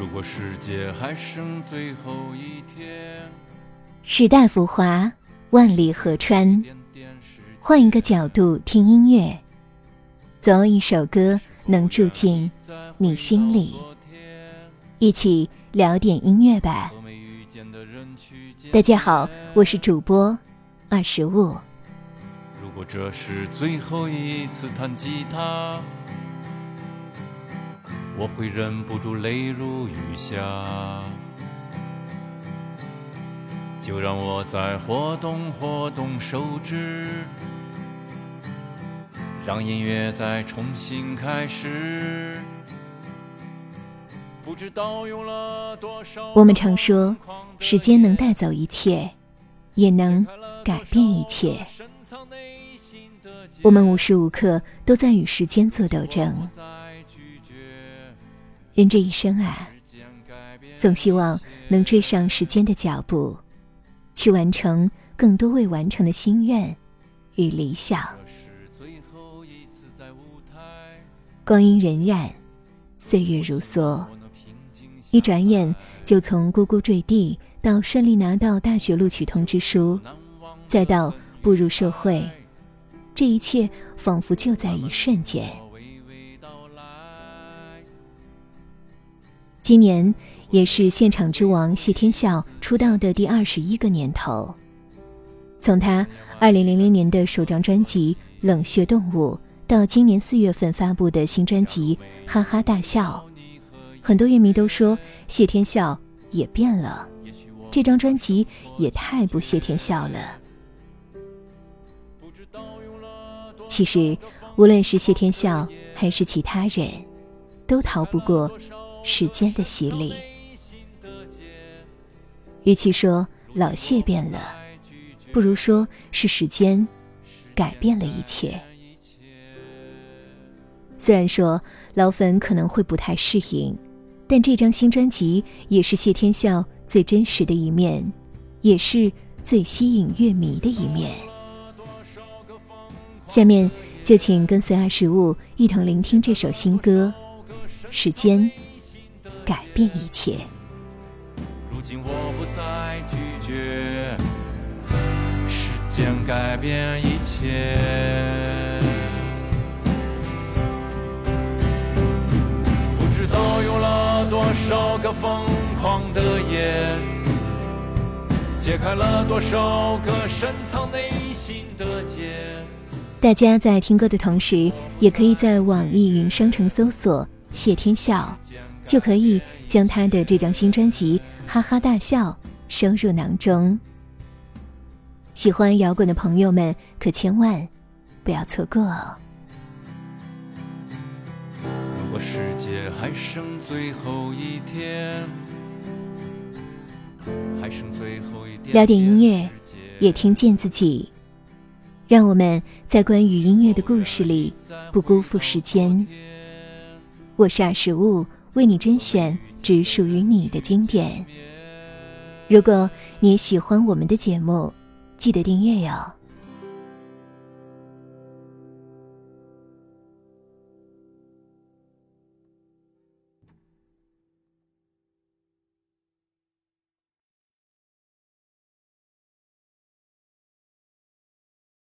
如果世界还剩最后一天，时代浮华，万里河川，换一个角度听音乐，总有一首歌能住进你心里。一起聊点音乐吧。大家好，我是主播二十五。如果这是最后一次弹吉他。我会忍不住泪如雨下，就让我再活动活动手指，让音乐再重新开始。不知道用了多少。我们常说，时间能带走一切，也能改变一切。我们无时无刻都在与时间做斗争。人这一生啊，总希望能追上时间的脚步，去完成更多未完成的心愿与理想。光阴荏苒，岁月如梭，一转眼就从呱呱坠地到顺利拿到大学录取通知书，再到步入社会，这一切仿佛就在一瞬间。今年也是现场之王谢天笑出道的第二十一个年头。从他二零零零年的首张专辑《冷血动物》到今年四月份发布的新专辑《哈哈大笑》，很多乐迷都说谢天笑也变了。这张专辑也太不谢天笑了。其实，无论是谢天笑还是其他人，都逃不过。时间的洗礼，与其说老谢变了，不如说是时间改变了一切。虽然说老粉可能会不太适应，但这张新专辑也是谢天笑最真实的一面，也是最吸引乐迷的一面。下面就请跟随二十五一同聆听这首新歌《时间》。改变一切。如今我不再拒绝，时间改变一切。不知道用了多少个疯狂的夜，解开了多少个深藏内心的结。大家在听歌的同时，也可以在网易云商城搜索“谢天笑”。就可以将他的这张新专辑《哈哈大笑》收入囊中。喜欢摇滚的朋友们可千万不要错过哦！如果世界还剩最后一天，还剩最后一点，聊点音乐，也听见自己。让我们在关于音乐的故事里不辜负时间。我是二十五。为你甄选只属于你的经典。如果你喜欢我们的节目，记得订阅哟。